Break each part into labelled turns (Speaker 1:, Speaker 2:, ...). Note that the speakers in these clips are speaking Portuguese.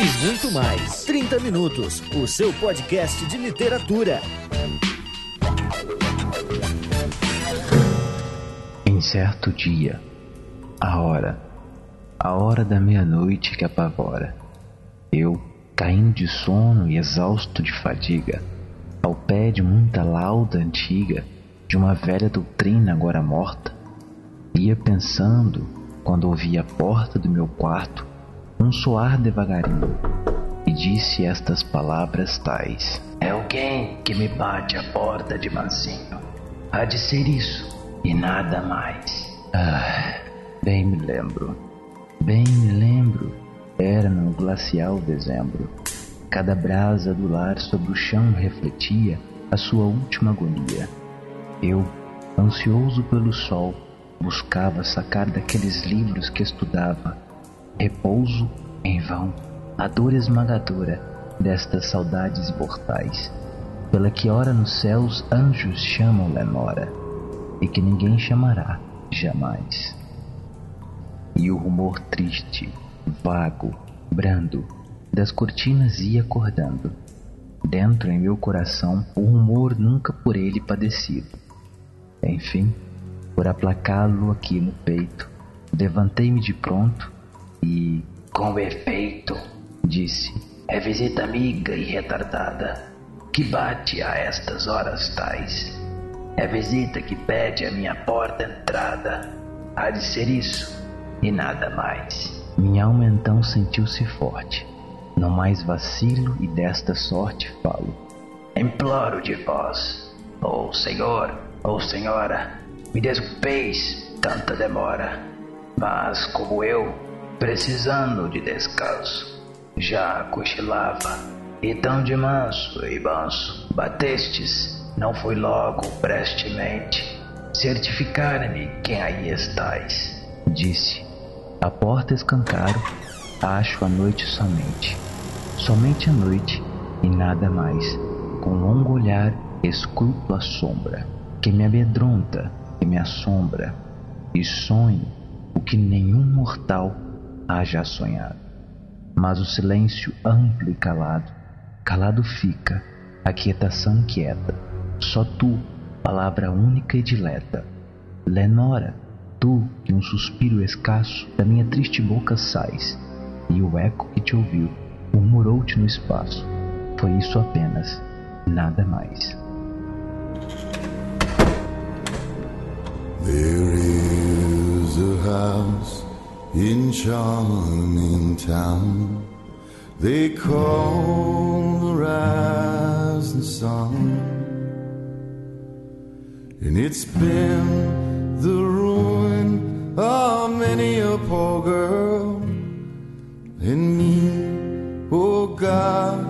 Speaker 1: e muito mais. 30 Minutos, o seu podcast de literatura.
Speaker 2: Em certo dia, a hora, a hora da meia-noite que apavora, eu, caindo de sono e exausto de fadiga, ao pé de muita lauda antiga, de uma velha doutrina agora morta, ia pensando quando ouvi a porta do meu quarto um soar devagarinho e disse estas palavras tais: É alguém que me bate a porta de mansinho. Há de ser isso e nada mais. Ah, bem me lembro, bem me lembro, era no glacial dezembro. Cada brasa do lar sobre o chão refletia a sua última agonia. Eu, ansioso pelo sol, buscava sacar daqueles livros que estudava repouso em vão, a dor esmagadora destas saudades imortais, pela que ora nos céus anjos chamam Lenora e que ninguém chamará jamais. E o rumor triste, vago, brando, das cortinas ia acordando. Dentro em meu coração o rumor nunca por ele padecido. Enfim, por aplacá-lo aqui no peito, levantei-me de pronto e, com efeito, disse: É visita amiga e retardada que bate a estas horas tais. É visita que pede a minha porta entrada. Há de ser isso e nada mais. Minha alma então sentiu-se forte. Não mais vacilo e desta sorte falo. Imploro de vós, ó oh Senhor, ó oh Senhora, me desculpeis tanta demora. Mas como eu, precisando de descanso, já cochilava, e tão de manso e manso batestes não foi logo prestemente certificar-me quem aí estais. Disse, a porta escancaro, acho a noite somente. Somente a noite e nada mais. Com longo olhar escruto a sombra, que me amedronta, que me assombra, e sonho o que nenhum mortal haja sonhado. Mas o silêncio amplo e calado, calado fica, a quietação quieta só tu, palavra única e dileta. Lenora, tu que um suspiro escasso da minha triste boca sais, e o eco que te ouviu murmurou-te no espaço. Foi isso apenas, nada mais.
Speaker 3: There is a house in charming town they call the rising sun. And it's been the ruin of many a poor girl and me. Oh God,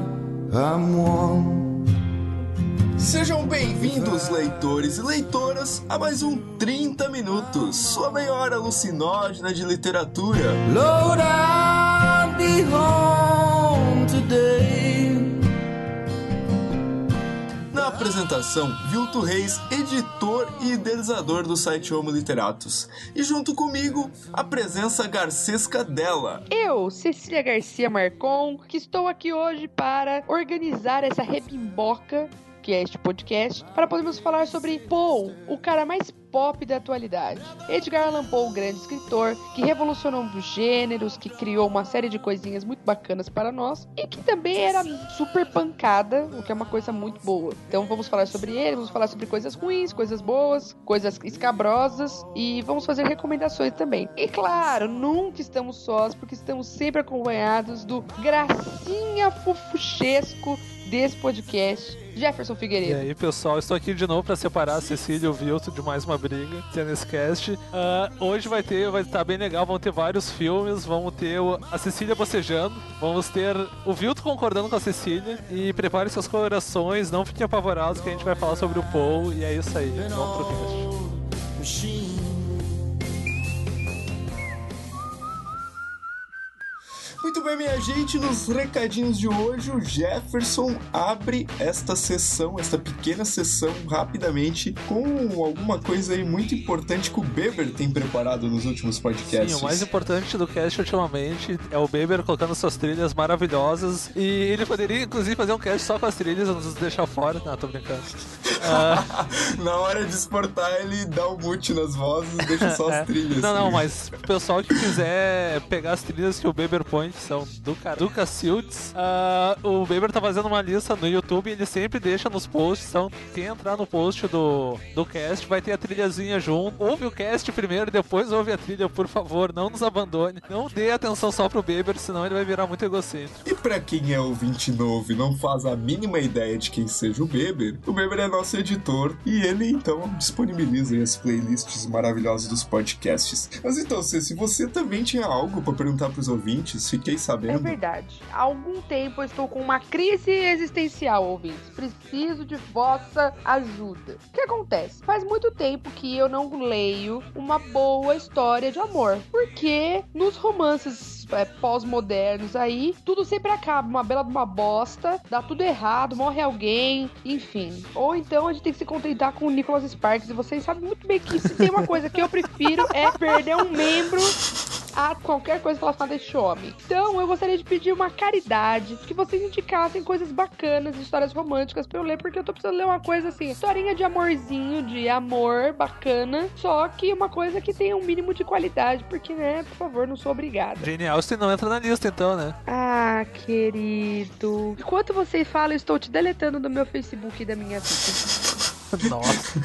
Speaker 3: I'm one.
Speaker 4: Sejam bem-vindos, leitores e leitoras, a mais um 30 Minutos, sua meia hora alucinógena de literatura.
Speaker 3: Lord, I'll be home today.
Speaker 4: Na apresentação, Vilto Reis, editor e idealizador do site Homo Literatus. E junto comigo, a presença garcesca dela.
Speaker 5: Eu, Cecília Garcia Marcon, que estou aqui hoje para organizar essa rebimboca que é este podcast, para podermos falar sobre Paul, o cara mais pop da atualidade. Edgar Allan Poe, grande escritor, que revolucionou os gêneros, que criou uma série de coisinhas muito bacanas para nós e que também era super pancada, o que é uma coisa muito boa. Então vamos falar sobre ele, vamos falar sobre coisas ruins, coisas boas, coisas escabrosas e vamos fazer recomendações também. E claro, nunca estamos sós, porque estamos sempre acompanhados do gracinha fofuchesco desse podcast, Jefferson Figueiredo.
Speaker 6: E aí, pessoal, estou aqui de novo para separar a Cecília e o Vilto de mais uma briga que nesse cast. Uh, hoje vai ter, vai estar bem legal, vão ter vários filmes, vamos ter o, a Cecília bocejando, vamos ter o Vilto concordando com a Cecília e prepare seus corações, não fiquem apavorados que a gente vai falar sobre o Paul e é isso aí. Vamos pro cast.
Speaker 4: Bem, minha gente, nos recadinhos de hoje, o Jefferson abre esta sessão, esta pequena sessão, rapidamente, com alguma coisa aí muito importante que o Beber tem preparado nos últimos podcasts.
Speaker 6: Sim, o mais importante do cast ultimamente é o Beber colocando suas trilhas maravilhosas. E ele poderia, inclusive, fazer um cast só com as trilhas, nos deixar fora. Não, tô brincando. Ah,
Speaker 4: Na hora de exportar, ele dá o mute nas vozes e deixa só
Speaker 6: é.
Speaker 4: as trilhas.
Speaker 6: Não, não, mas o pessoal que quiser pegar as trilhas que o Beber põe, que são do, cara, Cacildes, ah, o Beber tá fazendo uma lista no YouTube ele sempre deixa nos posts. Então, quem entrar no post do, do cast vai ter a trilhazinha junto. Ouve o cast primeiro, depois ouve a trilha, por favor. Não nos abandone. Não dê atenção só pro Beber, senão ele vai virar muito egocêntrico.
Speaker 4: E pra quem é ouvinte novo e não faz a mínima ideia de quem seja o Beber, o Beber é nosso editor e ele então disponibiliza as playlists maravilhosas dos podcasts. Mas então, se você também tinha algo pra perguntar pros ouvintes, fiquei
Speaker 5: É
Speaker 4: sabendo.
Speaker 5: verdade. Há algum tempo eu estou com uma crise existencial, ouvintes. Preciso de vossa ajuda. O que acontece? Faz muito tempo que eu não leio uma boa história de amor. Porque nos romances é, pós-modernos aí, tudo sempre acaba. Uma bela de uma bosta, dá tudo errado, morre alguém, enfim. Ou então a gente tem que se contentar com o Nicholas Sparks. E vocês sabem muito bem que se tem uma coisa que eu prefiro é perder um membro a qualquer coisa relacionada a este homem. Então, eu gostaria de pedir uma caridade, que vocês indicassem coisas bacanas, histórias românticas pra eu ler, porque eu tô precisando ler uma coisa assim, historinha de amorzinho, de amor bacana, só que uma coisa que tenha um mínimo de qualidade, porque, né, por favor, não sou obrigada.
Speaker 6: Jane Austen não entra na lista, então, né?
Speaker 5: Ah, querido. Enquanto você fala, eu estou te deletando do meu Facebook e da minha vida.
Speaker 6: Nossa.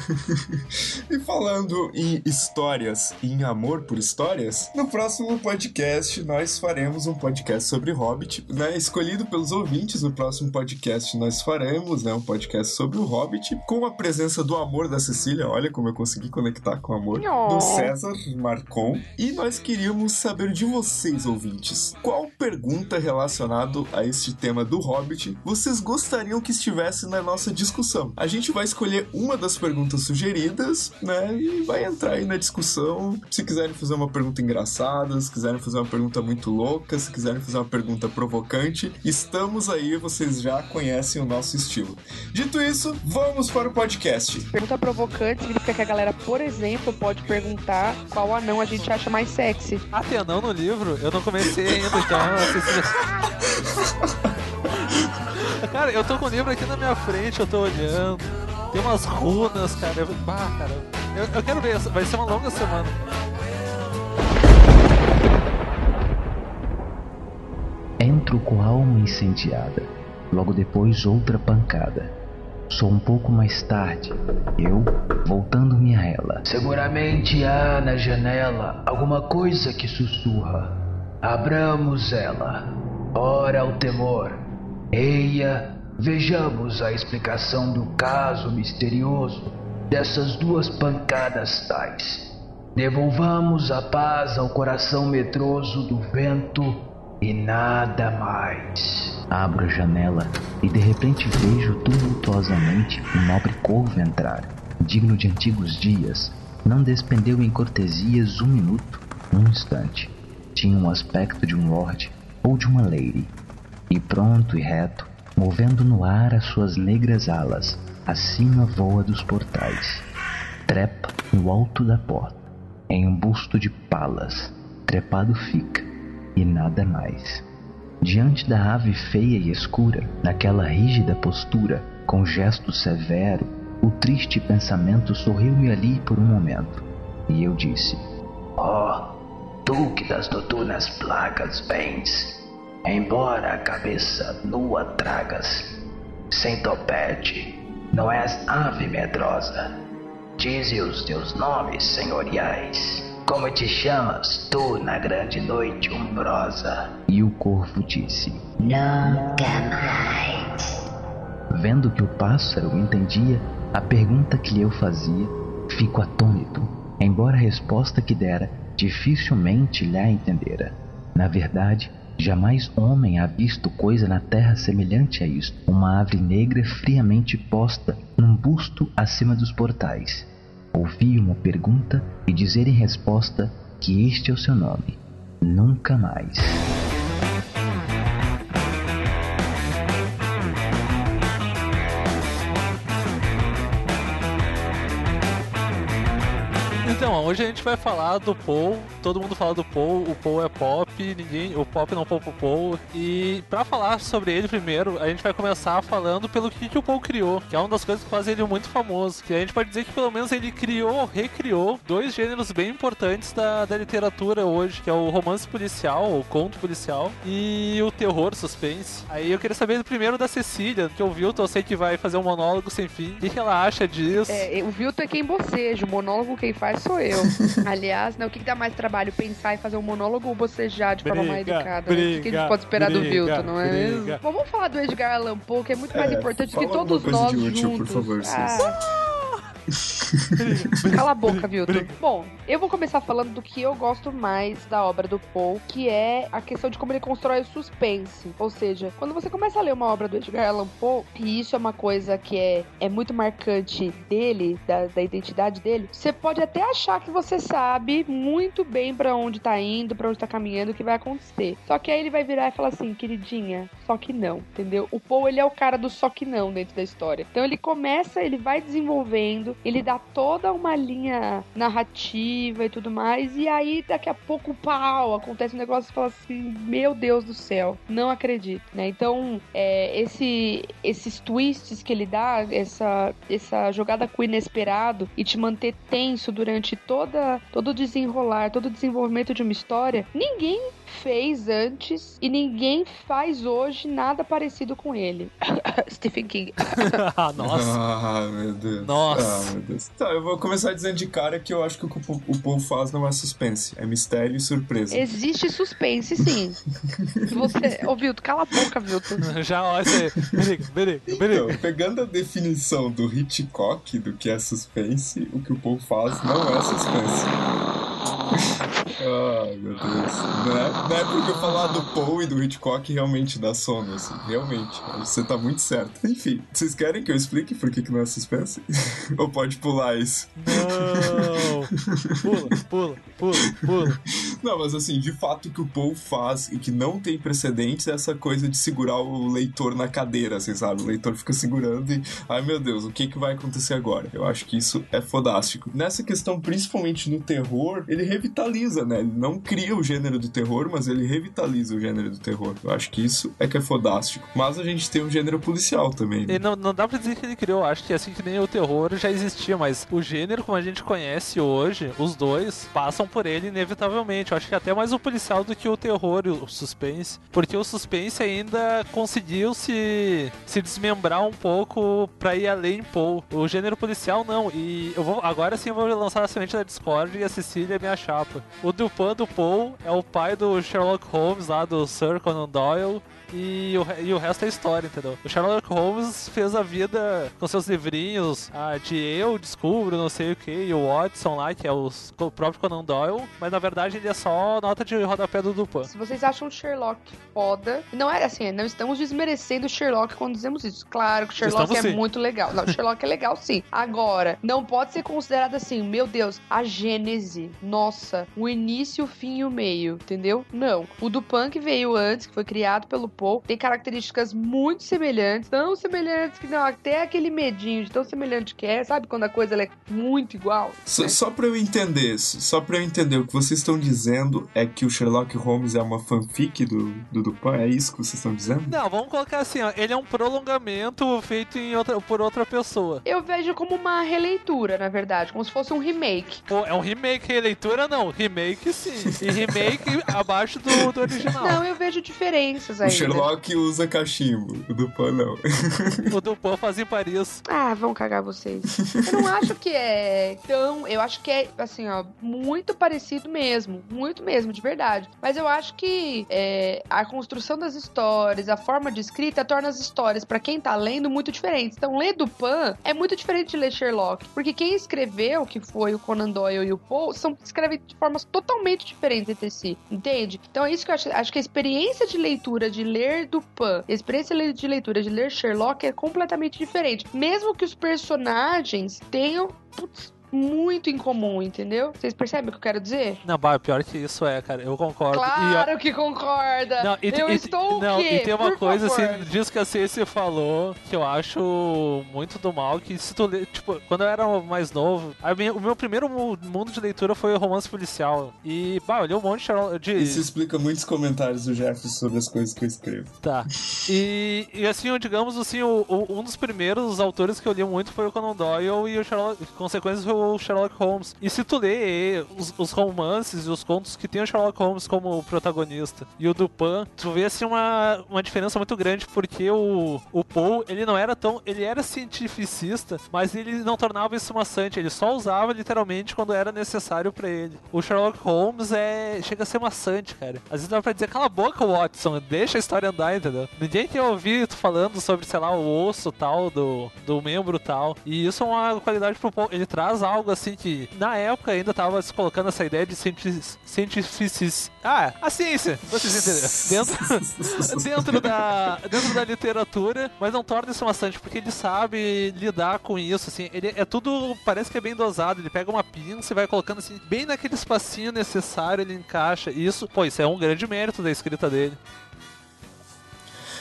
Speaker 4: E falando em histórias e em amor por histórias, no próximo podcast nós faremos um podcast sobre Hobbit, né? Escolhido pelos ouvintes, no próximo podcast nós faremos, né? Um podcast sobre o Hobbit, com a presença do amor da Cecília, olha como eu consegui conectar com o amor,
Speaker 5: Oh.
Speaker 4: do César Marcon. E nós queríamos saber de vocês, ouvintes, qual pergunta relacionada a este tema do Hobbit vocês gostariam que estivesse na nossa discussão. A gente vai escolher uma das perguntas sugeridas, né? E vai entrar aí na discussão. Se quiserem fazer uma pergunta engraçada, se quiserem fazer uma pergunta muito louca, se quiserem fazer uma pergunta provocante, estamos aí, vocês já conhecem o nosso estilo. Dito isso, vamos para o podcast.
Speaker 5: Pergunta provocante significa que a galera, por exemplo, pode perguntar qual anão a gente acha mais sexy.
Speaker 6: Ah, tem anão no livro? Eu não comecei ainda, então. Cara, eu tô com o livro aqui na minha frente, eu tô olhando. Tem umas runas, cara. Eu, bah, cara. Eu, eu quero ver, vai ser uma longa semana.
Speaker 2: Entro com a alma incendiada, logo depois outra pancada. Só um pouco mais tarde, eu voltando-me a ela. Seguramente há na janela alguma coisa que sussurra. Abramos ela. Ora o temor. Eia, vejamos a explicação do caso misterioso dessas duas pancadas tais. Devolvamos a paz ao coração medroso do vento e nada mais. Abro a janela e de repente vejo tumultuosamente um nobre corvo entrar. Digno de antigos dias, não despendeu em cortesias um minuto, um instante. Tinha um aspecto de um lord ou de uma lady. E pronto e reto, movendo no ar as suas negras alas, acima voa dos portais. Trepa no alto da porta, em um busto de palas, trepado fica, e nada mais. Diante da ave feia e escura, naquela rígida postura, com gesto severo, o triste pensamento sorriu-me ali por um momento, e eu disse: Oh, tu que das noturnas plagas vens, embora a cabeça nua tragas, sem topete, não és ave medrosa. Dize os teus nomes senhoriais. Como te chamas, tu na grande noite umbrosa? E o corvo disse: Nunca mais. Vendo que o pássaro entendia a pergunta que lhe eu fazia, fico atônito, embora a resposta que dera dificilmente lhe a entendera. Na verdade, Jamais homem há visto coisa na terra semelhante a isto, uma ave negra friamente posta num busto acima dos portais. Ouvi uma pergunta e dizer em resposta que este é o seu nome. Nunca mais.
Speaker 6: Então, hoje a gente vai falar do Paul Todo mundo fala do Paul, o Paul é pop, ninguém, o pop não poupa o Paul. E pra falar sobre ele primeiro, a gente vai começar falando pelo que, que o Paul criou, que é uma das coisas que faz ele muito famoso. Que a gente pode dizer que pelo menos ele criou, recriou dois gêneros bem importantes da, da literatura hoje, que é o romance policial, o conto policial, e o terror suspense. Aí eu queria saber primeiro da Cecília, que o Vilton eu sei que vai fazer um monólogo sem fim. O que, que ela acha disso?
Speaker 5: É, o Vilton é quem boceja, o monólogo quem faz sou eu. Aliás, né, o que, que dá mais trabalho? Pensar em fazer um monólogo ou bocejar de forma mais
Speaker 6: Briga,
Speaker 5: educada? né? O que, que a
Speaker 6: briga,
Speaker 5: gente pode esperar do
Speaker 6: briga,
Speaker 5: Vilton, não é mesmo?
Speaker 6: briga.
Speaker 5: Vamos falar do Edgar Allan Poe, que é muito mais
Speaker 4: É,
Speaker 5: importante que todos nós
Speaker 4: útil, por
Speaker 5: juntos.
Speaker 4: favor.
Speaker 5: Ah. Cala a boca, Vilton. Bom, eu vou começar falando do que eu gosto mais da obra do Poe, que é a questão de como ele constrói o suspense. Ou seja, quando você começa a ler uma obra do Edgar Allan Poe, e isso é uma coisa que é, é muito marcante dele, da, da identidade dele, você pode até achar que você sabe muito bem pra onde tá indo, pra onde tá caminhando, o que vai acontecer. Só que aí ele vai virar e falar assim, queridinha, só que não, entendeu? O Poe, ele é o cara do só que não dentro da história. Então ele começa, ele vai desenvolvendo, ele dá toda uma linha narrativa e tudo mais, e aí daqui a pouco, pau, acontece um negócio e fala assim, meu Deus do céu, não acredito, né? Então, é, esse, esses twists que ele dá, essa, essa jogada com o inesperado e te manter tenso durante toda, todo o desenrolar, todo o desenvolvimento de uma história, ninguém fez antes e ninguém faz hoje nada parecido com ele. Stephen King.
Speaker 6: Ah, Nossa.
Speaker 4: Ah, meu Deus.
Speaker 6: Nossa.
Speaker 4: Ah, meu Deus. Tá, eu vou começar dizendo de cara que eu acho que o que o povo faz não é suspense, é mistério e surpresa.
Speaker 5: Existe suspense, sim. Você. Ô, Vilto, cala a boca, Vilto.
Speaker 6: Já, olha aí. Briga, briga, briga.
Speaker 4: Então, pegando a definição do Hitchcock do que é suspense, o que o povo faz não é suspense. Ai, meu Deus. Não é, não é porque eu falar do Poe e do Hitchcock realmente dá sono, assim. Realmente. Você tá muito certo. Enfim, vocês querem que eu explique por que, que não é suspense? Ou pode pular isso?
Speaker 6: Não. Pula, pula, pula, pula.
Speaker 4: Não, mas assim, de fato o que o Paul faz e que não tem precedentes é essa coisa de segurar o leitor na cadeira, assim, sabe? O leitor fica segurando e, ai meu Deus, o que que vai acontecer agora? Eu acho que isso é fodástico. Nessa questão, principalmente no terror, ele revitaliza, né? Ele não cria o gênero do terror, mas ele revitaliza o gênero do terror. Eu acho que isso é que é fodástico. Mas a gente tem um gênero policial também. né?
Speaker 6: Não, não dá pra dizer que ele criou, acho que assim que nem o terror já existia, mas o gênero como a gente conhece hoje, os dois passam por ele inevitavelmente. Eu acho que até mais o policial do que o terror e o suspense, porque o suspense ainda conseguiu se, se desmembrar um pouco pra ir além Paul. O gênero policial não, e eu vou agora sim eu vou lançar a semente da Discord e a Cecília é minha chapa. O Dupin do Paul é o pai do Sherlock Holmes lá do Sir Conan Doyle. E o, e o resto é história, entendeu? O Sherlock Holmes fez a vida com seus livrinhos ah, de eu descubro, não sei o que, e o Watson lá, que é o, s- o próprio Conan Doyle, mas na verdade ele é só nota de rodapé do Dupin.
Speaker 5: Se vocês acham o Sherlock foda, não é assim, não estamos desmerecendo o Sherlock quando dizemos isso. Claro que o Sherlock
Speaker 6: Estamos
Speaker 5: é
Speaker 6: sim.
Speaker 5: muito legal. Não, o Sherlock é legal sim. Agora, não pode ser considerado assim, meu Deus, a gênese, nossa, o início, o fim e o meio, entendeu? Não. O Dupin que veio antes, que foi criado pelo Poe, tem características muito semelhantes, tão semelhantes que não, até aquele medinho de tão semelhante que é, sabe quando a coisa ela é muito igual?
Speaker 4: Só,
Speaker 5: né?
Speaker 4: só pra eu entender, só pra eu entender, o que vocês estão dizendo é que o Sherlock Holmes é uma fanfic do, do Dupin? É isso que vocês estão dizendo?
Speaker 6: Não, vamos colocar assim, ó, ele é um prolongamento feito em outra, por outra pessoa.
Speaker 5: Eu vejo como uma releitura, na verdade, como se fosse um remake.
Speaker 6: Pô, é um remake, releitura não, remake sim. E remake abaixo do, do original.
Speaker 5: Não, eu vejo diferenças aí.
Speaker 4: O Sherlock usa cachimbo, o Dupin não.
Speaker 6: O Dupin faz em Paris.
Speaker 5: Ah, vão cagar vocês. Eu não acho que é tão. Eu acho que é, assim, ó, muito parecido mesmo. Muito mesmo, de verdade. Mas eu acho que é, a construção das histórias, a forma de escrita, torna as histórias, pra quem tá lendo, muito diferentes. Então, ler Dupin é muito diferente de ler Sherlock. Porque quem escreveu, que foi o Conan Doyle e o Poe, são, escrevem de formas totalmente diferentes entre si. Entende? Então é isso que eu acho. Acho que a experiência de leitura de ler Dupin, a experiência de leitura de ler Sherlock é completamente diferente. Mesmo que os personagens tenham. putz, muito incomum, entendeu? Vocês percebem o que eu quero dizer?
Speaker 6: Não, bah, pior que isso é, cara. Eu concordo. E,
Speaker 5: Claro que concorda!
Speaker 6: Não, e,
Speaker 5: eu
Speaker 6: e-
Speaker 5: estou o
Speaker 6: não,
Speaker 5: quê?
Speaker 6: e tem uma
Speaker 5: Por
Speaker 6: coisa
Speaker 5: favor.
Speaker 6: assim, disso que a Ciência falou, que eu acho muito do mal, que se tu lê, tipo, quando eu era mais novo, a minha- o meu primeiro mu- mundo de leitura foi o romance policial. E, bah, eu li um monte de
Speaker 4: Isso explica muitos comentários do Jefferson sobre as coisas que eu escrevo.
Speaker 6: Tá. E, e assim, digamos assim, o, o- um dos primeiros autores que eu li muito foi o Conan Doyle e o Sherlock, consequências foi o Sherlock Holmes. E se tu lê os, os romances e os contos que tem o Sherlock Holmes como protagonista e o Dupin, tu vê assim uma, uma diferença muito grande porque o, o Poe, ele não era tão, ele era cientificista, mas ele não tornava isso maçante, ele só usava literalmente quando era necessário pra ele. O Sherlock Holmes é chega a ser maçante, cara. Às vezes dá pra dizer, cala a boca, Watson, deixa a história andar, entendeu? Ninguém quer ouvir tu falando sobre, sei lá, o osso tal do, do membro tal. E isso é uma qualidade pro Paul. Ele traz algo assim que na época ainda tava se colocando essa ideia de cienti- cientificis. Ah, a ciência, vocês entenderam? Dentro, dentro, da, dentro da literatura, mas não torna isso maçante, porque ele sabe lidar com isso, assim. Ele é tudo, parece que é bem dosado. Ele pega uma pinça e vai colocando assim, bem naquele espacinho necessário, ele encaixa. Isso, pô, isso é um grande mérito da escrita dele.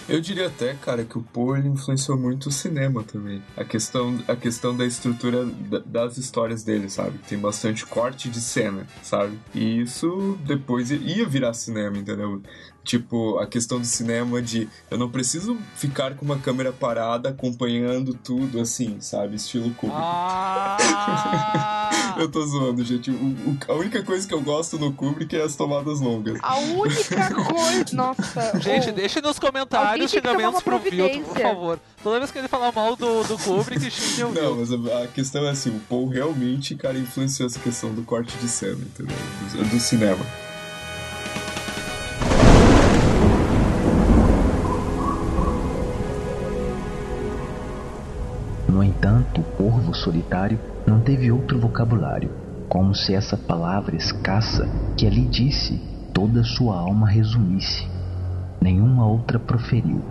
Speaker 4: Eu diria até, cara, que o Poe influenciou muito o cinema também. A questão, a questão da estrutura da- das histórias dele, sabe? Tem bastante corte de cena, sabe? E isso depois ia virar cinema, entendeu? Tipo, a questão do cinema de eu não preciso ficar com uma câmera parada acompanhando tudo assim, sabe? Estilo Kubrick.
Speaker 6: Ah!
Speaker 4: Eu tô zoando, gente. O- o- a única coisa que eu gosto no Kubrick é as tomadas longas.
Speaker 5: A única coisa. Nossa.
Speaker 6: Gente,
Speaker 5: ô,
Speaker 6: deixe nos comentários xingamentos
Speaker 5: uma
Speaker 6: pro Vilto, por favor. Toda vez que ele falar mal do, do Kubrick, xingue o
Speaker 4: Não,
Speaker 6: Vilto.
Speaker 4: mas a, a questão é assim, o Paul realmente, cara, influenciou essa questão do corte de cena, entendeu? Do, do cinema.
Speaker 2: No entanto, o corvo solitário não teve outro vocabulário, como se essa palavra escassa que ali disse toda sua alma resumisse. Nenhuma outra proferiu,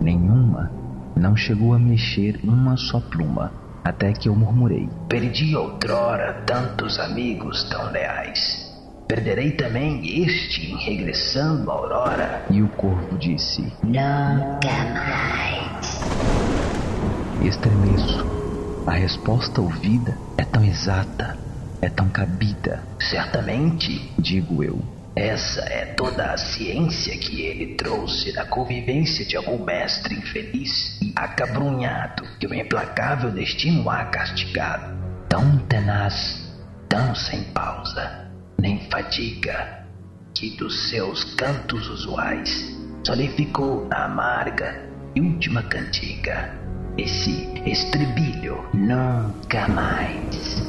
Speaker 2: nenhuma não chegou a mexer uma só pluma, até que eu murmurei: Perdi outrora tantos amigos tão leais. Perderei também este em regressando a aurora. E o corvo disse:
Speaker 7: Nunca mais.
Speaker 2: Estremeço. A resposta ouvida é tão exata, é tão cabida. Certamente, digo eu. Essa é toda a ciência que ele trouxe da convivência de algum mestre infeliz e acabrunhado que o implacável destino há castigado. Tão tenaz, tão sem pausa, nem fadiga, que dos seus cantos usuais só lhe ficou a amarga e última cantiga. Esse estribilho nunca mais.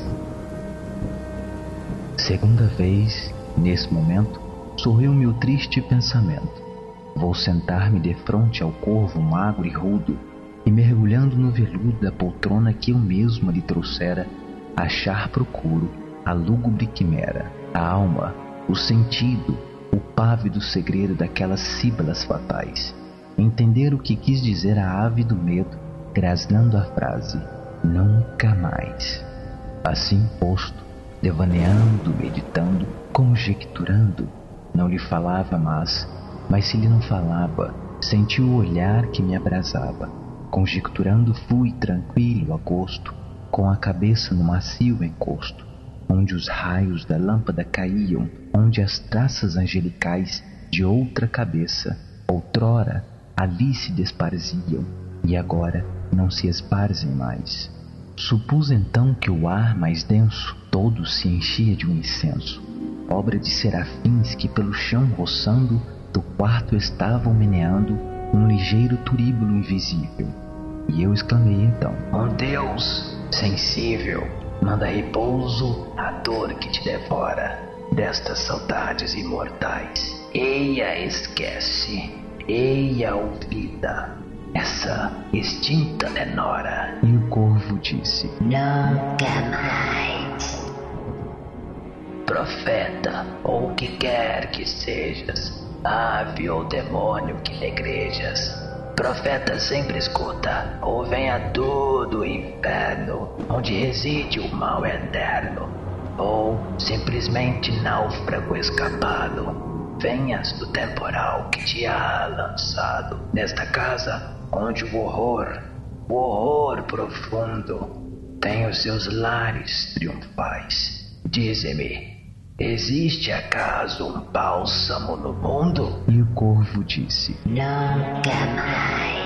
Speaker 2: Segunda vez, nesse momento, sorriu-me o triste pensamento. Vou sentar-me de frente ao corvo magro e rudo e mergulhando no veludo da poltrona que eu mesmo lhe trouxera, achar procuro a lúgubre quimera, a alma, o sentido, o pávido segredo daquelas sílabas fatais. Entender o que quis dizer a ave do medo, grasnando a frase nunca mais. Assim posto, devaneando, meditando, conjecturando, não lhe falava mais, mas se lhe não falava, senti o olhar que me abrasava. Conjecturando fui tranquilo a gosto, com a cabeça no macio encosto, onde os raios da lâmpada caíam, onde as traças angelicais de outra cabeça, outrora ali se desparziam, e agora não se esparzem mais. Supus então que o ar mais denso todo se enchia de um incenso, obra de serafins que pelo chão roçando do quarto estavam meneando um ligeiro turíbulo invisível. E eu exclamei então: Um Deus sensível, manda repouso à dor que te devora, destas saudades imortais. Eia esquece, eia ouvida, essa extinta menora. E o corvo disse:
Speaker 7: Nunca mais.
Speaker 2: Profeta, ou o que quer que sejas, ave ou demônio que negrejas, profeta sempre escuta: ou venha todo o inferno, onde reside o mal eterno, ou simplesmente náufrago escapado. Venhas do temporal que te há lançado nesta casa onde o horror, o horror profundo, tem os seus lares triunfais. Dize-me, existe acaso um bálsamo no mundo? E o corvo disse:
Speaker 7: Nunca mais.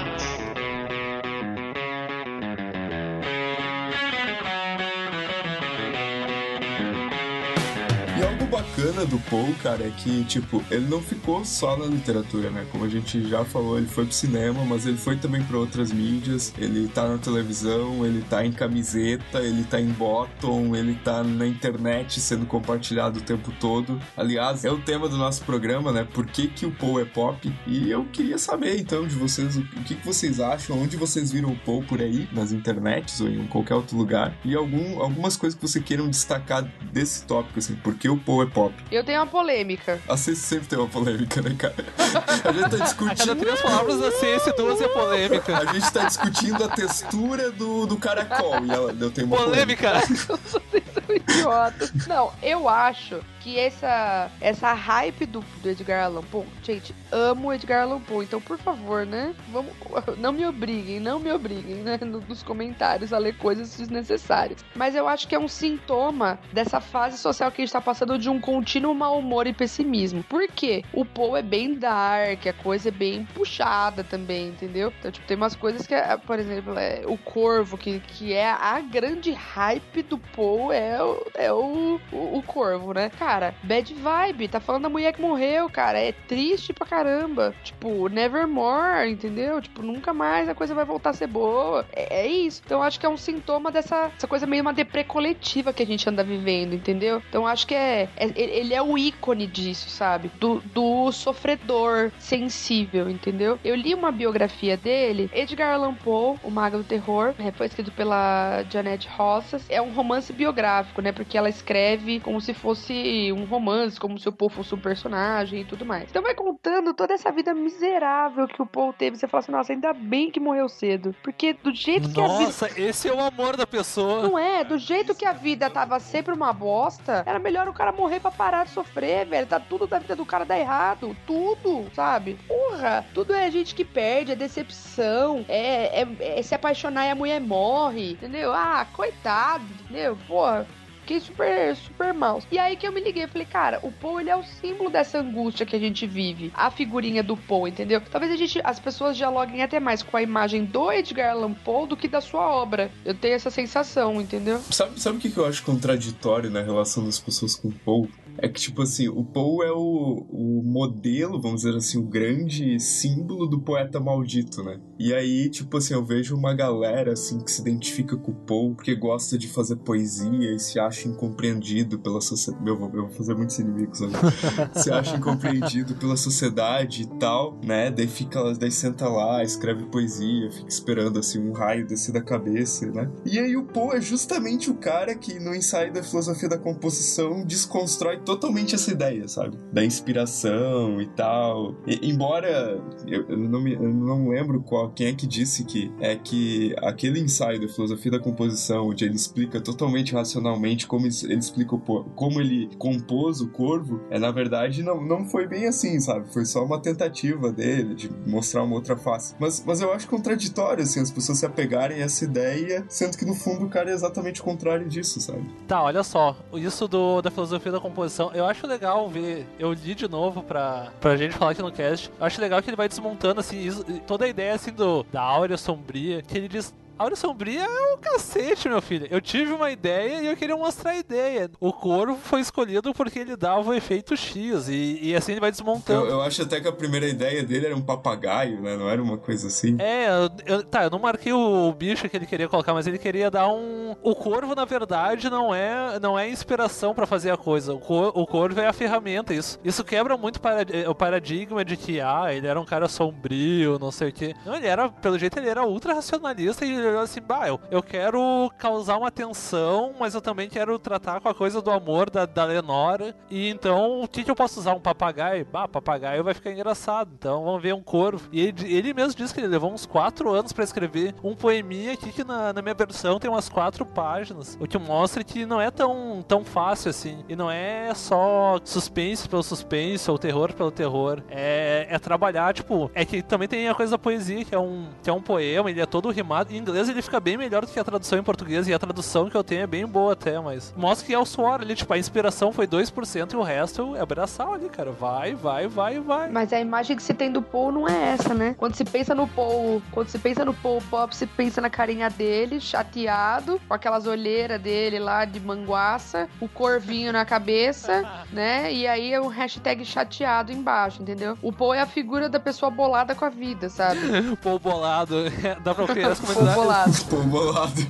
Speaker 4: Bacana do Paul, cara, é que, tipo, ele não ficou só na literatura, né? Como a gente já falou, ele foi pro cinema, mas ele foi também pra outras mídias. Ele tá na televisão, ele tá em camiseta, ele tá em bottom, ele tá na internet sendo compartilhado o tempo todo. Aliás, é o tema do nosso programa, né? Por que, que o Paul é pop? E eu queria saber, então, de vocês, o que, que vocês acham, onde vocês viram o Paul por aí, nas internets ou em qualquer outro lugar, e algum, algumas coisas que vocês queiram destacar desse tópico, assim, por que o Paul é pop?
Speaker 5: Eu tenho uma polêmica.
Speaker 4: A ciência sempre tem uma polêmica, né, cara? A gente tá
Speaker 6: Cada
Speaker 4: discutindo.
Speaker 6: três palavras da ciência, duas é polêmica.
Speaker 4: A gente tá discutindo a textura do, do caracol. E ela, eu tenho uma polêmica.
Speaker 6: Polêmica!
Speaker 5: Vocês são idiotas. Não, eu acho que essa, essa hype do, do Edgar Allan Poe, gente, amo o Edgar Allan Poe, então por favor, né, vamos, não me obriguem, não me obriguem, né, no- nos comentários a ler coisas desnecessárias. Mas eu acho que é um sintoma dessa fase social que a gente tá passando de um contínuo mau humor e pessimismo. Por quê? O Poe é bem dark, a coisa é bem puxada também, entendeu? Então, tipo, tem umas coisas que, é, por exemplo, é o Corvo, que, que é a grande hype do Poe, é, o, é o, o, o Corvo, né? Cara, bad vibe, tá falando da mulher que morreu, cara, é triste pra caramba. Tipo, nevermore, entendeu? Tipo, nunca mais a coisa vai voltar a ser boa. É, é isso. Então, acho que é um sintoma dessa, dessa coisa meio uma deprê coletiva que a gente anda vivendo, entendeu? Então, acho que é, é- ele é o ícone disso, sabe? Do, do sofredor sensível, entendeu? Eu li uma biografia dele, Edgar Allan Poe, O Mago do Terror, é, foi escrito pela Janet Rossas. É um romance biográfico, né? Porque ela escreve como se fosse um romance, como se o Poe fosse um personagem e tudo mais. Então vai contando toda essa vida miserável que o Poe teve. Você fala assim, nossa, ainda bem que morreu cedo. Porque do jeito que a vida...
Speaker 6: Nossa, esse é o amor da pessoa.
Speaker 5: Não é, do jeito que a vida tava sempre uma bosta, era melhor o cara morrer pra parar sofrer, velho. Tá tudo da vida do cara dar errado. Tudo, sabe? Porra, tudo é gente que perde, é decepção, é, é- é se apaixonar e a mulher morre, entendeu? Ah, coitado, entendeu? Porra. Fiquei super, super mal. E aí que eu me liguei, falei, cara, o Poe ele é o símbolo dessa angústia que a gente vive. A figurinha do Poe, entendeu? Talvez a gente, as pessoas dialoguem até mais com a imagem do Edgar Allan Poe do que da sua obra. Eu tenho essa sensação, entendeu?
Speaker 4: Sabe, sabe o que eu acho contraditório na relação das pessoas com o Paul? É que, tipo assim, o Paul é o, o modelo, vamos dizer assim, o grande símbolo do poeta maldito, né? E aí, tipo assim, eu vejo uma galera, assim, que se identifica com o Paul porque gosta de fazer poesia e se acha incompreendido pela sociedade. Eu vou, eu vou fazer muitos inimigos hoje. se acha incompreendido pela sociedade e tal, né? Daí fica, daí senta lá, escreve poesia, fica esperando, assim, um raio descer da cabeça, né? E aí o Poe é justamente o cara que no ensaio da filosofia da composição desconstrói totalmente essa ideia, sabe? Da inspiração e tal. E- embora eu, eu não me, eu não lembro qual quem é que disse que é que aquele ensaio da filosofia da composição, onde ele explica totalmente racionalmente como ele explica o, como ele compôs o corvo, é na verdade não, não foi bem assim, sabe? Foi só uma tentativa dele de mostrar uma outra face. Mas, mas eu acho contraditório assim as pessoas se apegarem a essa ideia, sendo que no fundo o cara é exatamente o contrário disso, sabe?
Speaker 6: Tá, olha só. Isso do, da filosofia da composição, eu acho legal ver. Eu li de novo pra, pra gente falar aqui no cast. Eu acho legal que ele vai desmontando, assim, isso- toda a ideia, assim, do, da áurea sombria. Que ele diz. Áurea sombria é o cacete, meu filho. Eu tive uma ideia e eu queria mostrar a ideia. O corvo foi escolhido porque ele dava o efeito X. E, e assim ele vai desmontando.
Speaker 4: Eu, eu acho até que a primeira ideia dele era um papagaio, né? Não era uma coisa assim.
Speaker 6: É, eu, eu- tá, eu não marquei o, o bicho que ele queria colocar, mas ele queria dar um. O corvo, na verdade, não é não é inspiração pra fazer a coisa. O, cor- o corvo é a ferramenta. Isso, isso quebra muito para- o paradigma de que, ah, ele era um cara sombrio, não sei o quê. Não, ele era, pelo jeito, ele era ultra racionalista e ele olhou assim, bah, eu, eu quero causar uma tensão, mas eu também quero tratar com a coisa do amor da, da Lenora. E então, o que, que eu posso usar? Um papagaio? Bah, papagaio vai ficar engraçado. Então vamos ver um corvo. E ele, ele mesmo disse que ele levou uns quatro anos pra escrever um poeminha aqui que na, na minha versão tem umas quatro páginas. O que mostra que não é tão, tão fácil assim. E não é só suspense pelo suspense ou terror pelo terror. É, é trabalhar, tipo, é que também tem a coisa da poesia, que é um, que é um poema, ele é todo rimado. Em ele fica bem melhor do que a tradução em português, e a tradução que eu tenho é bem boa até, mas mostra que é o suor ali, tipo, a inspiração foi 2% e o resto é abraçar ali, cara. Vai, vai, vai, vai.
Speaker 5: Mas a imagem que se tem do Paul não é essa, né? Quando se pensa no Paul, quando se pensa no Paul Pop, se pensa na carinha dele, chateado, com aquelas olheiras dele lá de manguaça, o corvinho na cabeça, né? E aí é um hashtag chateado embaixo, entendeu? O Paul é a figura da pessoa bolada com a vida, sabe?
Speaker 6: Pô, bolado. Dá pra criar as
Speaker 5: Paul
Speaker 6: comunidades.
Speaker 5: Bolado.
Speaker 4: Bolado.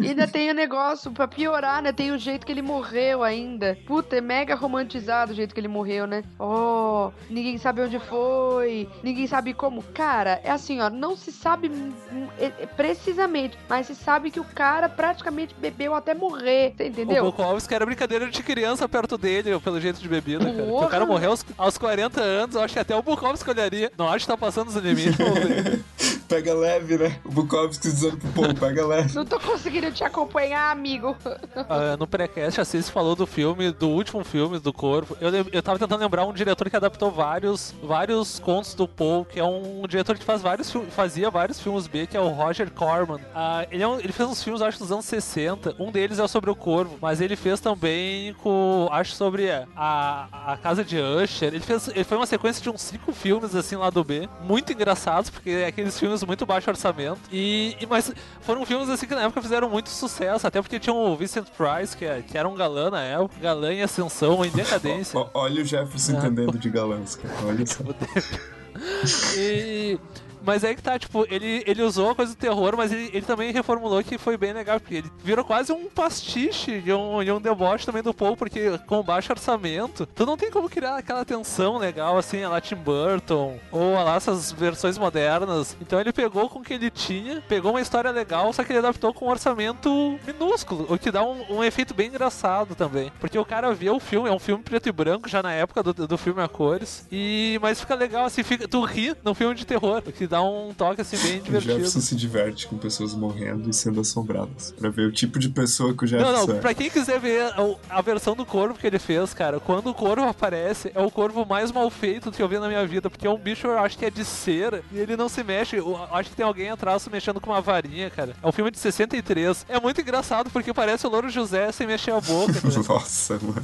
Speaker 5: E ainda tem o negócio, pra piorar, né? Tem o jeito que ele morreu ainda. Puta, é mega romantizado o jeito que ele morreu, né? Oh, ninguém sabe onde foi, ninguém sabe como. Cara, é assim, ó, não se sabe hum, é- é precisamente, mas se sabe que o cara praticamente bebeu até morrer, você
Speaker 6: O
Speaker 5: entendeu?
Speaker 6: Bukowski era brincadeira de criança perto dele, pelo jeito de bebida, cara. Porque o cara morreu aos, aos 40 anos, eu acho que até o Bukowski olharia. Não acho que tá passando os limites.
Speaker 4: Pega leve, né? O Bukowski dizendo pro povo, pega leve.
Speaker 5: Não tô conseguindo te acompanhar, amigo.
Speaker 6: Ah, no pré-cast, a Cici falou do filme, do último filme, do Corvo. Eu, eu tava tentando lembrar um diretor que adaptou vários, vários contos do Paul, que é um, diretor que faz vários, fazia vários filmes B, que é o Roger Corman. Ah, ele, é um- ele fez uns filmes, acho, dos anos 60. Um deles é sobre o Corvo, mas ele fez também com, acho, sobre a, a Casa de Usher. Ele fez, ele foi uma sequência de uns cinco filmes, assim, lá do B. Muito engraçados, porque é aqueles filmes muito baixo orçamento. E, e- mas foram filmes, assim, que na época fizeram muito sucesso, até porque tinha o Vincent Price, que, é- que era um galã na época, galã em ascensão, em decadência.
Speaker 4: Olha o Jefferson
Speaker 6: Ah.
Speaker 4: entendendo de galãs, cara. Olha só.
Speaker 6: E- Mas aí que tá, tipo, ele, ele usou a coisa do terror, mas ele, ele também reformulou que foi bem legal, porque ele virou quase um pastiche de um, de um deboche também do Paul, porque com baixo orçamento, tu não tem como criar aquela tensão legal, assim, a lá Tim Burton, ou a lá essas versões modernas. Então ele pegou com o que ele tinha, pegou uma história legal, só que ele adaptou com um orçamento minúsculo, o que dá um, um efeito bem engraçado também. Porque o cara vê o filme, é um filme preto e branco já na época do, do filme a cores, e mas fica legal, assim, fica, tu ri num filme de terror, o que dá um toque assim bem
Speaker 4: O
Speaker 6: divertido.
Speaker 4: Jefferson se diverte com pessoas morrendo e sendo assombradas. Pra ver o tipo de pessoa que o
Speaker 6: Não,
Speaker 4: Jefferson
Speaker 6: não,
Speaker 4: é.
Speaker 6: pra quem quiser ver a, a versão do corvo que ele fez, cara, quando o corvo aparece, é o corvo mais mal feito que eu vi na minha vida, porque é um bicho, eu acho que é de cera, e ele não se mexe, eu acho que tem alguém atrás se mexendo com uma varinha, cara. É um filme de 63. É muito engraçado, porque parece o Louro José sem mexer a boca.
Speaker 4: Nossa, mano.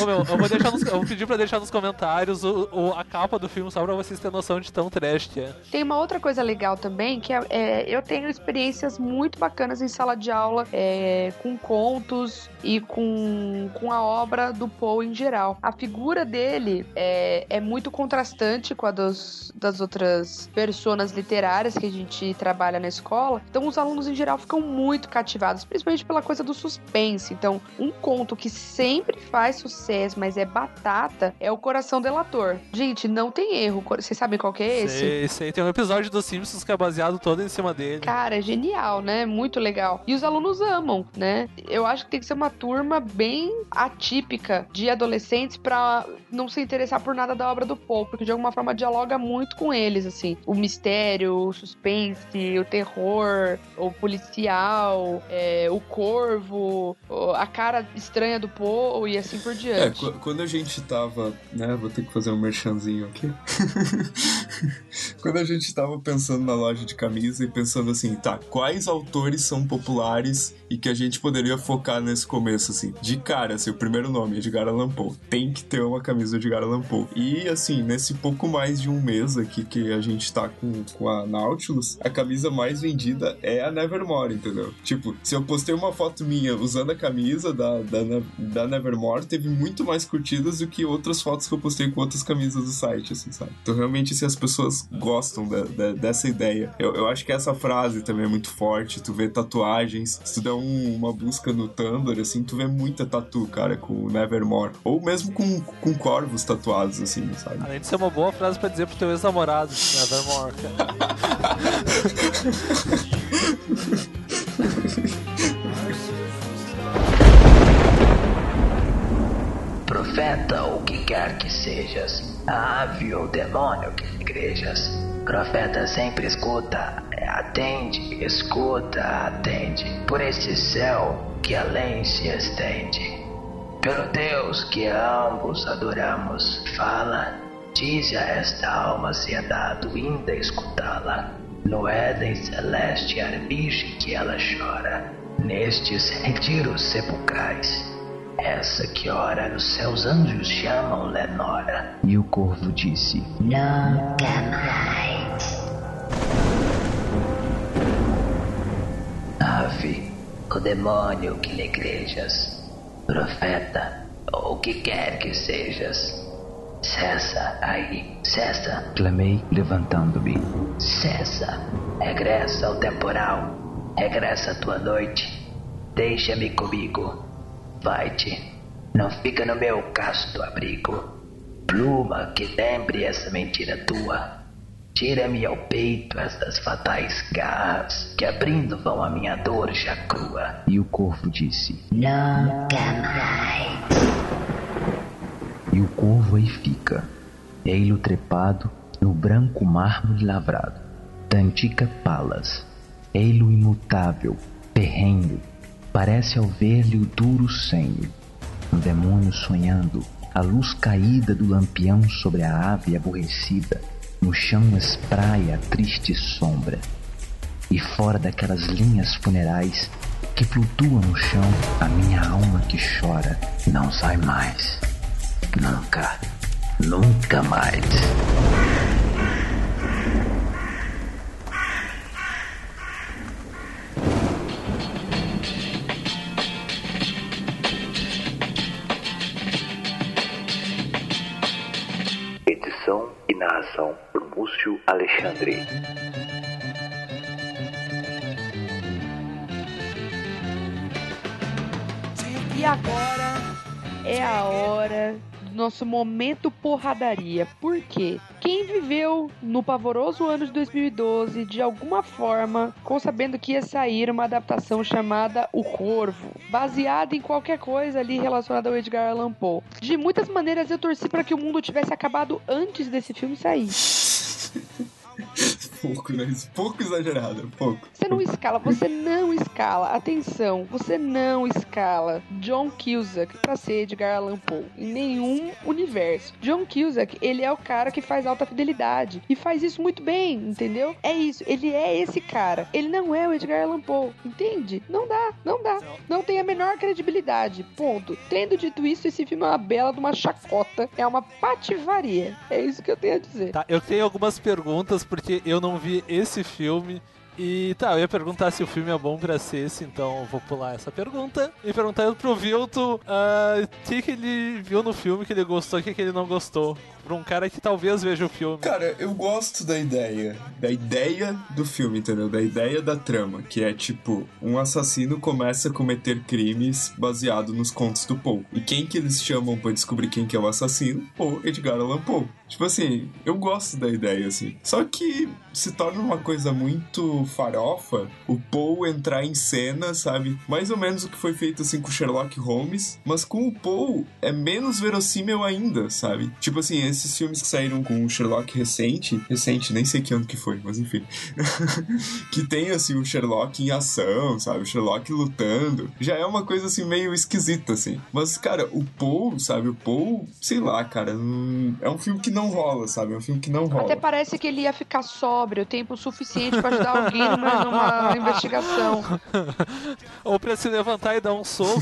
Speaker 6: Ô, meu, eu vou, deixar nos, eu vou pedir pra deixar nos comentários o, o- a capa do filme, só pra vocês terem noção de tão trash que é.
Speaker 5: Tem uma outra coisa legal também, que é, é, eu tenho experiências muito bacanas em sala de aula é, com contos e com, com a obra do Poe em geral. A figura dele é, é muito contrastante com a dos, das outras personas literárias que a gente trabalha na escola. Então os alunos em geral ficam muito cativados, principalmente pela coisa do suspense. Então, um conto que sempre faz sucesso, mas é batata, é o Coração Delator. Gente, não tem erro. Vocês sabem qual que é esse?
Speaker 6: Sei, sei. Tem episódio dos Simpsons que é baseado todo em cima dele.
Speaker 5: Cara, é genial, né? Muito legal. E os alunos amam, né? Eu acho que tem que ser uma turma bem atípica de adolescentes pra não se interessar por nada da obra do Paul, porque de alguma forma dialoga muito com eles, assim. O mistério, o suspense, o terror, o policial, é, o corvo, a cara estranha do Paul e assim por
Speaker 4: É,
Speaker 5: diante.
Speaker 4: qu- quando a gente tava, né, vou ter que fazer um merchanzinho aqui. quando a gente tava pensando na loja de camisa e pensando assim, tá, quais autores são populares e que a gente poderia focar nesse começo, assim. De cara, assim, o primeiro nome, Edgar Allan Poe. Tem que ter uma camisa de Edgar Allan Poe. E, assim, nesse pouco mais de um mês aqui que a gente tá com, com a Nautilus, a camisa mais vendida é a Nevermore, entendeu? Tipo, se eu postei uma foto minha usando a camisa da, da, da Nevermore, teve muito mais curtidas do que outras fotos que eu postei com outras camisas do site, assim, sabe? Então, realmente, assim, as pessoas gostam da- da- dessa ideia. Eu, eu acho que essa frase também é muito forte. Tu vê tatuagens, se tu der um- uma busca no Tumblr, assim, tu vê muita tatu, cara, com Nevermore. Ou mesmo com, com corvos tatuados, assim, sabe?
Speaker 6: Além de ser uma boa frase pra dizer pro teu ex-namorado, Nevermore, cara.
Speaker 2: Profeta ou o que quer que sejas, ave ou demônio que igrejas. Profeta sempre escuta, atende, escuta, atende. Por este céu que além se estende. Pelo Deus que ambos adoramos, fala, dize a esta alma se é dado ainda escutá-la. No Éden celeste arbiche que ela chora, nestes retiros sepulcrais. Essa que ora os seus anjos chamam Lenora. E o corvo disse:
Speaker 7: Nunca mais.
Speaker 2: Ave, o demônio que negrejas, profeta, ou o que quer que sejas. Cessa aí, cessa, clamei, levantando-me. Cessa, regressa ao temporal, regressa à tua noite, deixa-me comigo. Vai-te, não fica no meu casto abrigo. Pluma que lembre essa mentira tua. Tira-me ao peito estas fatais garras que abrindo vão a minha dor já crua. E o corvo disse:
Speaker 7: Nunca mais.
Speaker 2: E o corvo aí fica, ei-lo trepado no branco mármore lavrado, da antiga Palas. Ei-lo imutável, perrenho, parece ao ver-lhe o duro senho. Um demônio sonhando, a luz caída do lampião sobre a ave aborrecida, no chão espraia a triste sombra. E fora daquelas linhas funerais que flutuam no chão, a minha alma que chora não sai mais. Nunca, nunca mais. Edição e narração por Múcio Alexandre.
Speaker 5: E agora é a hora nosso momento porradaria. Por quê? Quem viveu no pavoroso ano de 2012, de alguma forma, ficou sabendo que ia sair uma adaptação chamada O Corvo, baseada em qualquer coisa ali relacionada ao Edgar Allan Poe. De muitas maneiras eu torci para que o mundo tivesse acabado antes desse filme sair.
Speaker 4: pouco, né? Pouco exagerado, pouco.
Speaker 5: Você não escala, você não escala. Atenção, você não escala John Cusack pra ser Edgar Allan Poe em nenhum universo. John Cusack, ele é o cara que faz alta fidelidade e faz isso muito bem, entendeu? É isso, ele é esse cara. Ele não é o Edgar Allan Poe, entende? Não dá, não dá. Não tem a menor credibilidade. Ponto. Tendo dito isso, esse filme é uma bela de uma chacota, é uma pativaria. É isso que eu tenho a dizer.
Speaker 6: Tá, eu tenho algumas perguntas porque eu não vi esse filme. E tá, eu ia perguntar se o filme é bom pra ser esse, então vou pular essa pergunta. E perguntar pro Vilto ah, o que, que ele viu no filme que ele gostou e o que, que ele não gostou. Pra um cara que talvez veja o filme.
Speaker 4: Cara, eu gosto da ideia. Da ideia do filme, entendeu? Da ideia da trama. Que é tipo, um assassino começa a cometer crimes baseado nos contos do Poe. E quem que eles chamam pra descobrir quem que é o assassino? Poe, Edgar Allan Poe. Tipo assim, eu gosto da ideia, assim. Só que se torna uma coisa muito farofa o Poe entrar em cena, sabe? Mais ou menos o que foi feito assim com Sherlock Holmes. Mas com o Poe é menos verossímil ainda, sabe? Tipo assim, esses filmes que saíram com o Sherlock recente, recente, nem sei que ano que foi, mas enfim. que tem assim o Sherlock em ação, sabe? O Sherlock lutando. Já é uma coisa assim meio esquisita, assim. Mas, cara, o Poe, sabe? O Poe, sei lá, cara, hum, é um filme que não rola, sabe? É um filme que não rola.
Speaker 5: Até parece que ele ia ficar sóbrio, tempo suficiente pra ajudar alguém numa, numa investigação.
Speaker 6: Ou pra se levantar e dar um soco.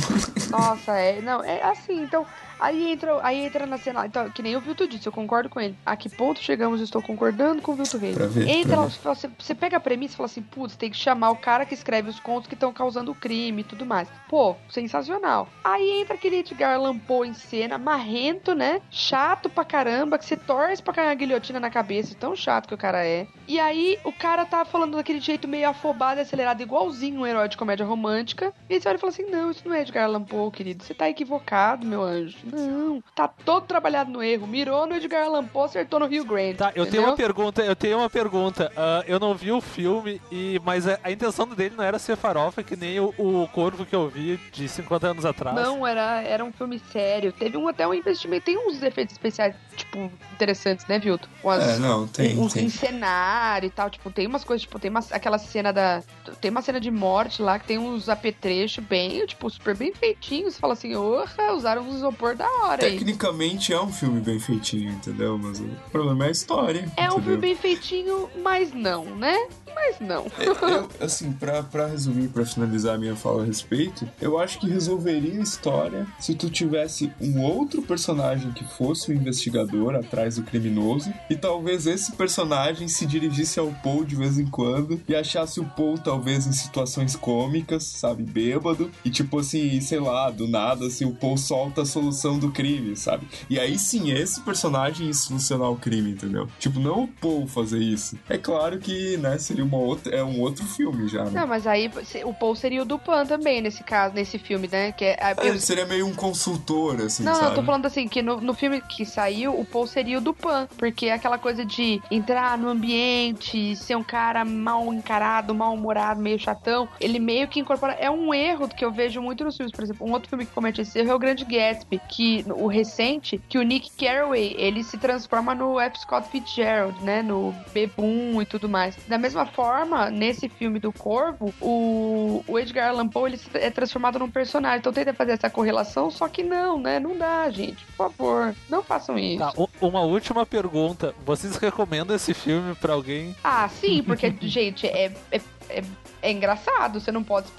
Speaker 5: Nossa, é. Não, é assim, então. Aí entra, aí entra na cena. Então, que nem o Vilto disse, eu concordo com ele. A que ponto chegamos? Estou concordando com o Vilto Reis.
Speaker 4: Ver,
Speaker 5: Entra, você, você pega a premissa e fala assim, putz, tem que chamar o cara que escreve os contos que estão causando o crime e tudo mais. Pô, sensacional. Aí entra aquele Edgar Allan Poe em cena, marrento, né? Chato pra caramba, que você torce pra cair uma guilhotina na cabeça, tão chato que o cara é. E aí o cara tá falando daquele jeito meio afobado e acelerado, igualzinho um herói de comédia romântica. E aí você olha e fala assim, não, isso não é Edgar. Poe, querido. Você tá equivocado, meu anjo. Não. Tá todo trabalhado no erro. Mirou no Edgar Allan Poe, acertou no Rio Grande.
Speaker 6: Tá, eu tenho
Speaker 5: entendeu?
Speaker 6: uma pergunta, eu tenho uma pergunta. Ah, eu não vi o filme, e, mas a, a intenção dele não era ser farofa, que nem o, o Corvo que eu vi de 50 anos atrás.
Speaker 5: Não, era, era um filme sério. Teve um, até um investimento. Tem uns efeitos especiais, tipo, interessantes, né, Vilto? Com as-
Speaker 4: É, não, tem,
Speaker 5: uns
Speaker 4: tem.
Speaker 5: em cenário e tal. Tipo, tem umas coisas, tipo, tem uma, aquela cena da. Tem uma cena de morte lá que tem uns apetrechos bem, tipo, super bem feitinhos. Você fala assim, orra, usaram um isopor da hora aí.
Speaker 4: Tecnicamente é um filme bem feitinho, entendeu? Mas o problema é a história.
Speaker 5: É um
Speaker 4: entendeu?
Speaker 5: filme bem feitinho, mas não, né? Mas não.
Speaker 4: Eu, assim, pra, pra resumir, pra finalizar a minha fala a respeito, eu acho que resolveria a história se tu tivesse um outro personagem que fosse o investigador atrás do criminoso e talvez esse personagem se dirigisse ao Paul de vez em quando e achasse o Paul talvez em situações cômicas, sabe, bêbado, e tipo assim, sei lá, do nada, assim, o Paul solta a solução do crime, sabe? E aí sim, esse personagem solucionar o crime, entendeu? Tipo, não o Paul fazer isso. É claro que, né, seria uma outra, é um outro filme já, né?
Speaker 5: Não, mas aí o Paul seria o Dupan também, nesse caso, nesse filme, né? Que é, a-
Speaker 4: É,
Speaker 5: eu-
Speaker 4: ele seria meio um consultor, assim,
Speaker 5: Não,
Speaker 4: sabe?
Speaker 5: não, eu tô falando assim, que no, no filme que saiu, o Paul seria o Dupan. Porque é aquela coisa de entrar no ambiente, ser um cara mal encarado, mal-humorado, meio chatão. Ele meio que incorpora. É um erro que eu vejo muito nos filmes, por exemplo. Um outro filme que comete esse erro é o Grande Gatsby, que o recente, que o Nick Carraway, ele se transforma no F. Scott Fitzgerald, né? No Bebum e tudo mais. Da mesma forma, nesse filme do Corvo, o, o Edgar Allan Poe, ele é transformado num personagem. Então tenta fazer essa correlação, só que não, né? Não dá, gente. Por favor, não façam isso.
Speaker 6: Tá, uma última pergunta. Vocês recomendam esse filme pra alguém?
Speaker 5: Ah, sim, porque, gente, é, é, é, é engraçado, você não pode.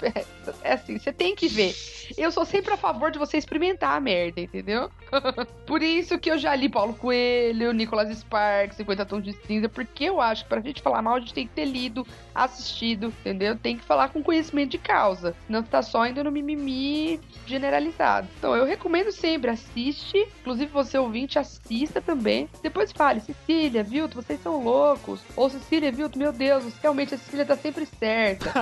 Speaker 5: É assim, você tem que ver. Eu sou sempre a favor de você experimentar a merda, entendeu? Por isso que eu já li Paulo Coelho, Nicolas Sparks, 50 Tons de Cinza, porque eu acho que pra gente falar mal, a gente tem que ter lido, assistido, entendeu? Tem que falar com conhecimento de causa. Você tá só indo no mimimi generalizado. Então eu recomendo sempre, assiste. Inclusive você ouvinte, assista também. Depois fale, Cecília, Vilto, vocês são loucos. Ou Cecília, Vilto, meu Deus, realmente a Cecília tá sempre certa.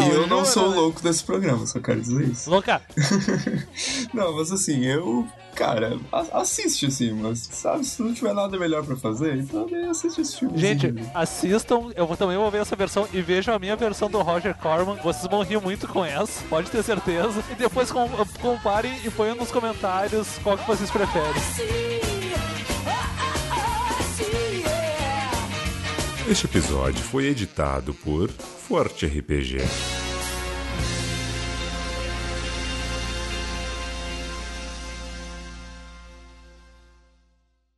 Speaker 4: E eu não sou o louco desse programa, só quero dizer isso.
Speaker 6: Louca,
Speaker 4: Não, mas assim, eu. Cara, assiste assim, mas sabe, se não tiver nada melhor pra fazer, então também assiste esse filme.
Speaker 6: gente, assistam. Eu vou- também vou ver essa versão e vejam a minha versão do Roger Corman. Vocês vão rir muito com essa, pode ter certeza. E depois com- comparem e ponham nos comentários qual que vocês preferem.
Speaker 8: Este episódio foi editado por Forte RPG.